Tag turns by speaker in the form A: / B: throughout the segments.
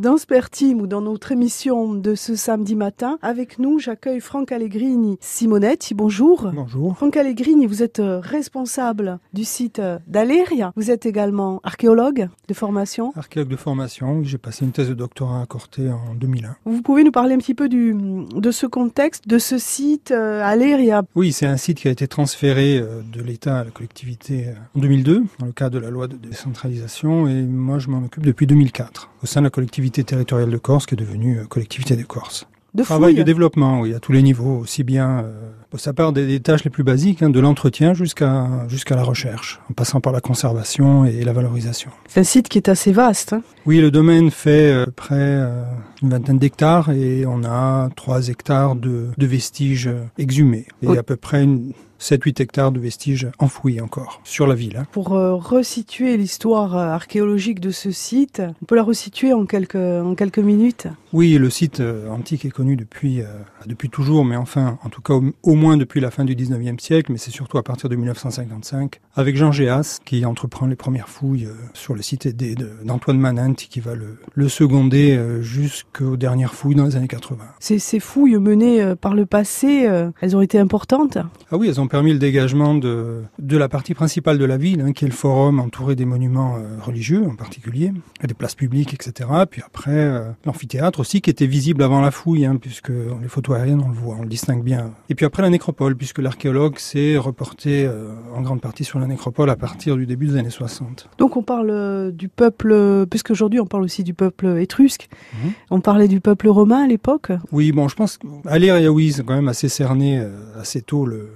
A: Dans Spertim ou dans notre émission de ce samedi matin, avec nous, j'accueille Franck Allegrini. Simonetti, bonjour.
B: Bonjour.
A: Franck Allegrini, vous êtes euh, responsable du site euh, d'Aléria. Vous êtes également archéologue de formation.
B: Archéologue de formation, j'ai passé une thèse de doctorat à Corté en 2001.
A: Vous pouvez nous parler un petit peu du, de ce contexte, de ce site euh, Aléria
B: Oui, c'est un site qui a été transféré de l'État à la collectivité en 2002, dans le cadre de la loi de décentralisation, et moi je m'en occupe depuis 2004, au sein de la collectivité territoriale de Corse qui est devenue euh, collectivité des Corses.
A: De
B: Travail de développement, oui, à tous les niveaux, aussi bien, euh, ça part des, des tâches les plus basiques, hein, de l'entretien jusqu'à jusqu'à la recherche, en passant par la conservation et la valorisation.
A: C'est un site qui est assez vaste. hein.
B: Oui, le domaine fait euh, près euh, une vingtaine d'hectares et on a 3 hectares de, de vestiges euh, exhumés et
A: Oui.
B: à peu près une 7-8 hectares de vestiges enfouis encore sur la ville. hein.
A: Pour euh, resituer l'histoire euh, archéologique de ce site, on peut la resituer en quelques, en quelques minutes?
B: Oui, le site euh, antique est connu depuis, euh, depuis toujours, mais enfin, en tout cas, au, au moins depuis la fin du 19e siècle, mais c'est surtout à partir de 1955, avec Jean Géas, qui entreprend les premières fouilles euh, sur le site d'Antoine Manent, qui va le, le seconder jusqu'aux dernières fouilles dans les années 80.
A: Ces, ces fouilles menées par le passé, elles ont été importantes?
B: Ah oui, elles ont permis le dégagement de, de la partie principale de la ville, hein, qui est le forum entouré des monuments euh, religieux en particulier, des places publiques, etc. Puis après, euh, l'amphithéâtre aussi, qui était visible avant la fouille, hein, puisque les photos aériennes, on le voit, on le distingue bien. Et puis après, la nécropole, puisque l'archéologue s'est reporté euh, en grande partie sur la nécropole à partir du début des années 60.
A: Donc on parle euh, du peuple, puisqu'aujourd'hui on parle aussi du peuple étrusque,
B: Mhm.
A: on parlait du peuple romain à l'époque?
B: Oui, bon, je pense qu'Aléria, oui, c'est quand même assez cerné euh, assez tôt le-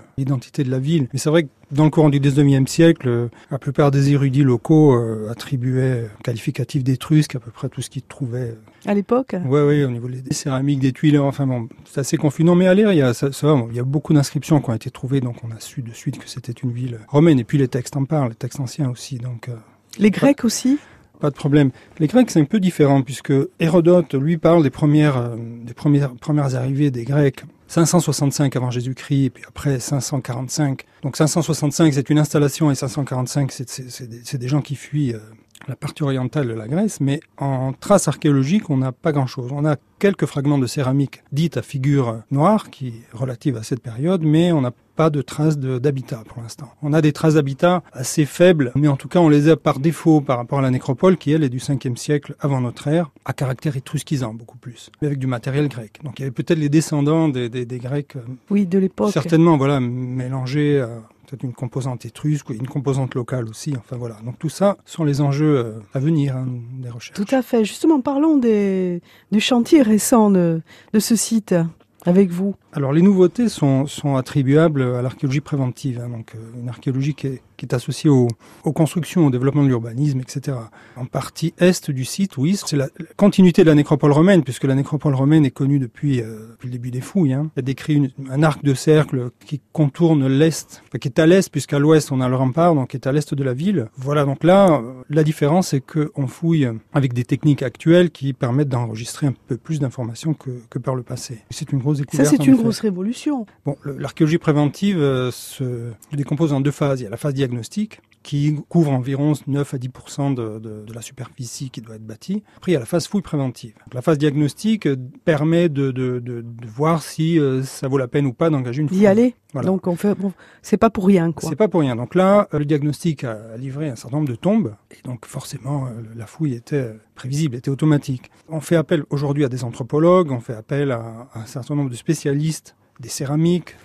B: l'identité de la ville. Mais c'est vrai que dans le courant du 19e siècle, euh, la plupart des érudits locaux euh, attribuaient qualificatif d'étrusque à peu près tout ce qu'ils trouvaient.
A: À l'époque?
B: Ouais, ouais, au niveau des céramiques, des tuiles, enfin bon, c'est assez confus. Non, mais Aléria, ça, ça va, bon, il y a beaucoup d'inscriptions qui ont été trouvées, donc on a su de suite que c'était une ville romaine. Et puis les textes en parlent, les textes anciens aussi, donc... euh,
A: Les Grecs aussi?
B: Pas de problème. Les Grecs, c'est un peu différent puisque Hérodote, lui, parle des premières, euh, des premières, premières arrivées des Grecs. 565 avant Jésus-Christ, et puis après 545. Donc 565, c'est une installation, et 545, c'est des, des gens qui fuient euh, la partie orientale de la Grèce. Mais en traces archéologiques, on n'a pas grand-chose. On a quelques fragments de céramique dites à figure noire, qui est relative à cette période, mais on n'a pas de traces d'habitat pour l'instant. On a des traces d'habitat assez faibles, mais en tout cas on les a par défaut par rapport à la nécropole qui elle est du 5e siècle avant notre ère, à caractère étrusquisant beaucoup plus, mais avec du matériel grec. Donc il y avait peut-être les descendants des, des- des Grecs, euh,
A: Oui, de l'époque.
B: certainement voilà, mélangés à peut-être une composante étrusque, une composante locale aussi, enfin voilà. Donc tout ça sont les enjeux euh, à venir hein, des recherches.
A: Tout à fait. Justement, parlons des, du chantier récent de ce site avec vous.
B: Alors les nouveautés sont, sont attribuables à l'archéologie préventive, hein, donc euh, une archéologie qui est, qui est associée aux, aux constructions, au développement de l'urbanisme, etc. En partie est du site, oui, c'est la, la continuité de la nécropole romaine, puisque la nécropole romaine est connue depuis, euh, depuis le début des fouilles. Hein. A décrit une- un arc de cercle qui contourne l'est, enfin, qui est à l'est, puisqu'à l'ouest on a le rempart, donc qui est à l'est de la ville. Voilà, donc là, la différence c'est qu'on fouille avec des techniques actuelles qui permettent d'enregistrer un peu plus d'informations que, que par le passé. C'est une grosse découverte.
A: Grosse révolution.
B: Bon, l'archéologie préventive euh, se décompose en deux phases. Il y a la phase diagnostique, qui couvre environ 9 à 10 de, de, de la superficie qui doit être bâtie. Après, il y a la phase fouille préventive. La phase diagnostique permet de, voir si euh, ça vaut la peine ou pas d'engager une fouille.
A: D'y aller.
B: Voilà.
A: Donc, on fait, bon, c'est pas pour rien, quoi.
B: C'est pas pour rien. Donc là, euh, le diagnostic a livré un certain nombre de tombes, et donc forcément, euh, la fouille était prévisible, était automatique. On fait appel aujourd'hui à des anthropologues, on fait appel à un certain nombre de spécialistes des céramiques,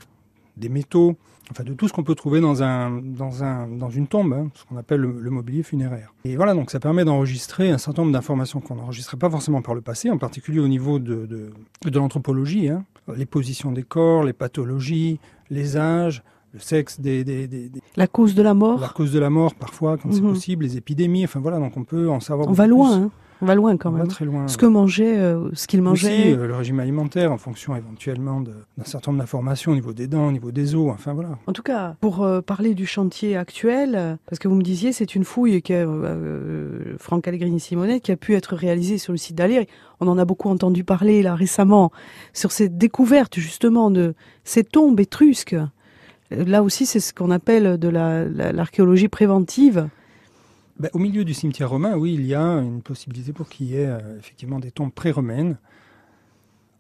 B: des métaux, enfin de tout ce qu'on peut trouver dans, un, dans, un, dans une tombe, hein, ce qu'on appelle le, le mobilier funéraire. Et voilà, donc ça permet d'enregistrer un certain nombre d'informations qu'on n'enregistrait pas forcément par le passé, en particulier au niveau de, de, de l'anthropologie, hein, les positions des corps, les pathologies, les âges, le sexe des, des, des, des-
A: La cause de la mort,
B: la cause de la mort parfois quand c'est
A: Mhm.
B: possible, les épidémies, enfin voilà, donc on peut en savoir
A: on va
B: beaucoup
A: loin,
B: plus.
A: hein. On va loin quand
B: on va
A: même.
B: très loin.
A: Ce que mangeait, euh, ce qu'il
B: Aussi,
A: mangeait.
B: euh, le régime alimentaire en fonction éventuellement d'un certain nombre d'informations au niveau des dents, au niveau des os, enfin voilà.
A: En tout cas, pour euh, parler du chantier actuel, parce que vous me disiez, c'est une fouille que euh, Franck Allegrini Simonet qui a pu être réalisée sur le site d'Alir. On en a beaucoup entendu parler là récemment sur cette découverte justement de ces tombes étrusques. Là aussi, c'est ce qu'on appelle de la- la- l'archéologie préventive.
B: Ben, Au milieu du cimetière romain, oui, il y a une possibilité pour qu'il y ait euh, effectivement des tombes pré-romaines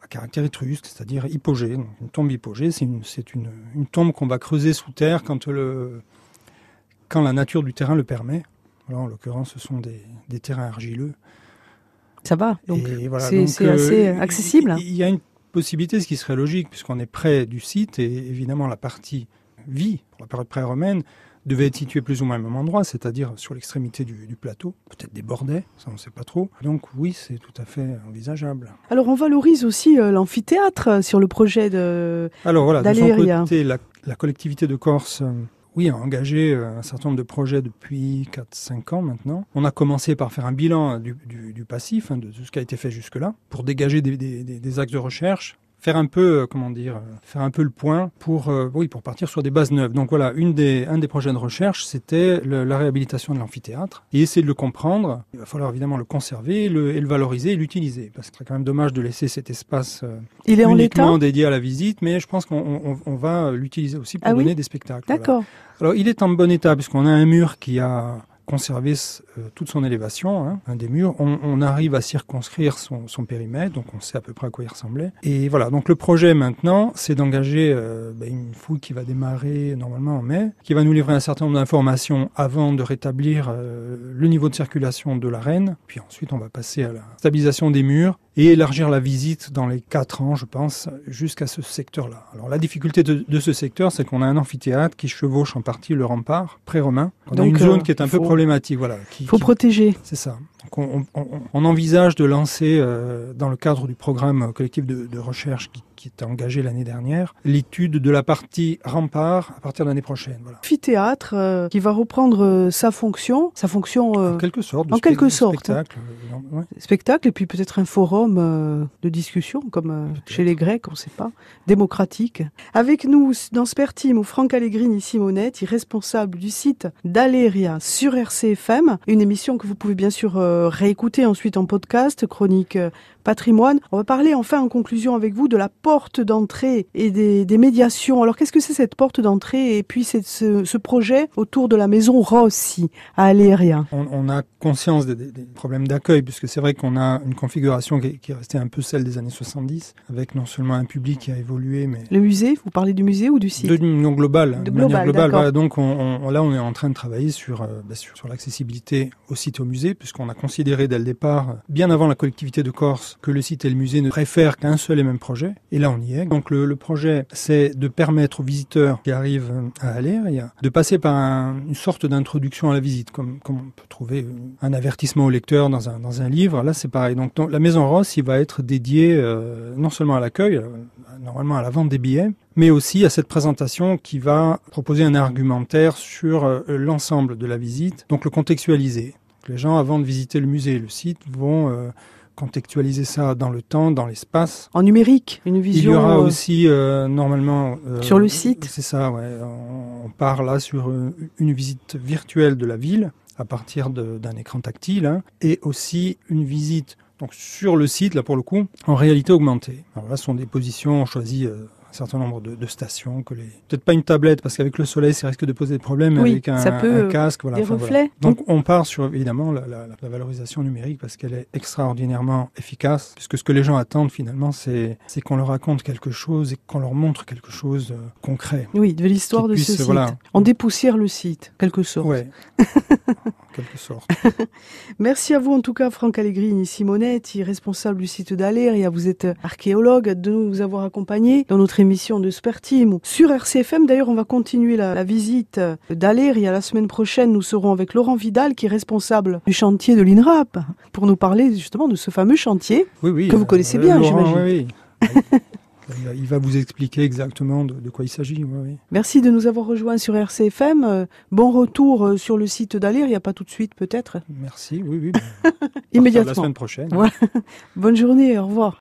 B: à caractère étrusque, c'est-à-dire hypogée. Donc, une tombe hypogée, c'est une, une, une, tombe qu'on va creuser sous terre quand, le, quand la nature du terrain le permet. en l'occurrence, ce sont des, des, terrains argileux.
A: Ça va, donc c'est euh, assez accessible.
B: Il y a une possibilité, ce qui serait logique, puisqu'on est près du site, et évidemment la partie vie, pour la période pré-romaine, devait être située plus ou moins au même endroit, c'est-à-dire sur l'extrémité du, plateau, peut-être des bordets, ça on ne sait pas trop. Donc oui, c'est tout à fait envisageable.
A: Alors on valorise aussi euh, l'amphithéâtre euh, sur le projet de
B: Alors voilà, de son côté, la, collectivité de Corse... Euh, oui, a engagé un certain nombre de projets depuis 4-5 ans maintenant. On a commencé par faire un bilan du, passif, hein, de tout ce qui a été fait jusque-là, pour dégager des, des axes de recherche faire un peu, euh, comment dire, euh, faire un peu le point pour, euh, oui, pour partir sur des bases neuves. Donc voilà, une des, un des projets de recherche, c'était la réhabilitation de l'amphithéâtre et essayer de le comprendre. Il va falloir évidemment le conserver, le, et le valoriser et l'utiliser parce que c'est quand même dommage de laisser cet espace
A: Il est
B: uniquement dédié à la visite, mais je pense qu'on on, va l'utiliser aussi pour ah donner des spectacles.
A: D'accord.
B: Alors il est en bon état puisqu'on a un mur qui a conserver euh, toute son élévation, hein, un des murs. On, arrive à circonscrire son, périmètre, donc on sait à peu près à quoi il ressemblait. Et voilà, donc le projet maintenant, c'est d'engager euh, ben, une fouille qui va démarrer normalement en mai, qui va nous livrer un certain nombre d'informations avant de rétablir euh, le niveau de circulation de l'arène. Puis ensuite, on va passer à la stabilisation des murs et élargir la visite dans les quatre ans, je pense, jusqu'à ce secteur-là. Alors la difficulté de, ce secteur, c'est qu'on a un amphithéâtre qui chevauche en partie le rempart pré-romain. On a une zone qui est un peu problématique, voilà.
A: Il faut protéger.
B: C'est ça on, envisage de lancer, euh, dans le cadre du programme collectif de, recherche qui, qui est engagé l'année dernière, l'étude de la partie rempart à partir de l'année prochaine. Voilà.
A: Amphithéâtre euh, qui va reprendre euh, sa fonction, sa fonction
B: en quelque sorte,
A: en quelque sorte,
B: spectacle,
A: spectacle et puis peut-être un forum de discussion comme chez les Grecs, on ne sait pas, démocratique. Avec nous dans Spertim, Franck Allegrini Simonette, responsable du site d'Aléria sur RCFM, une émission que vous pouvez bien sûr réécouter ensuite en podcast, chronique euh, patrimoine. On va parler enfin en conclusion avec vous de la porte d'entrée et des, médiations. Alors qu'est-ce que c'est cette porte d'entrée et puis c'est ce, projet autour de la maison Rossi à Aléria
B: on, on, a conscience des, problèmes d'accueil puisque c'est vrai qu'on a une configuration qui est, qui est, restée un peu celle des années 70 avec non seulement un public qui a évolué mais...
A: Le musée, vous parlez du musée ou du site?
B: De, Non, global. De, global, globale. donc on, là on est en train de travailler sur, euh, bah, sur, sur l'accessibilité au site au musée puisqu'on a considéré dès le départ, bien avant la collectivité de Corse, que le site et le musée ne préfèrent qu'un seul et même projet. Et là, on y est. Donc le, projet, c'est de permettre aux visiteurs qui arrivent à Aléria de passer par une sorte d'introduction à la visite, comme, on peut trouver un avertissement au lecteur dans un, dans un livre. Là, c'est pareil. Donc la Maison Rosse, il va être dédié euh, non seulement à l'accueil, euh, normalement à la vente des billets, mais aussi à cette présentation qui va proposer un argumentaire sur euh, l'ensemble de la visite, donc le contextualiser. Les gens, avant de visiter le musée et le site, vont contextualiser ça dans le temps, dans l'espace.
A: En numérique, une vision.
B: Il y aura euh, aussi euh, normalement
A: euh, sur le site.
B: C'est ça, ouais. On, part là sur une visite virtuelle de la ville à partir d'un écran tactile hein, et aussi une visite donc sur le site là pour le coup en réalité augmentée. Alors là, ce sont des positions choisies un certain nombre de, stations, que les peut-être pas une tablette parce qu'avec le soleil ça risque de poser des problèmes,
A: oui,
B: avec un,
A: ça peut,
B: un casque,
A: voilà. Des reflets.
B: Donc on part sur évidemment la, la, la valorisation numérique parce qu'elle est extraordinairement efficace, puisque ce que les gens attendent finalement c'est c'est qu'on leur raconte quelque chose et qu'on leur montre quelque chose euh, concret.
A: Oui, de l'histoire de ce site. On dépoussière le site, quelque sorte.
B: Ouais. sorte.
A: Merci à vous en tout cas, Franck Allegrini Simonetti, responsable du site d'Aléria. Vous êtes archéologue, de nous avoir accompagnés dans notre émission de Spertim. Sur RCFM, d'ailleurs, on va continuer la, visite d'Aléria. La semaine prochaine, nous serons avec Laurent Vidal, qui est responsable du chantier de l'INRAP, pour nous parler justement de ce fameux chantier que vous connaissez euh, bien, j'imagine.
B: Oui, Il va vous expliquer exactement de, quoi il s'agit.
A: Merci de nous avoir rejoints sur RCFM. Euh, bon retour euh, sur le site d'Alir. Il n'y a pas tout de suite, peut-être?
B: Merci, oui, oui.
A: Immédiatement.
B: La semaine prochaine.
A: Bonne journée, au revoir.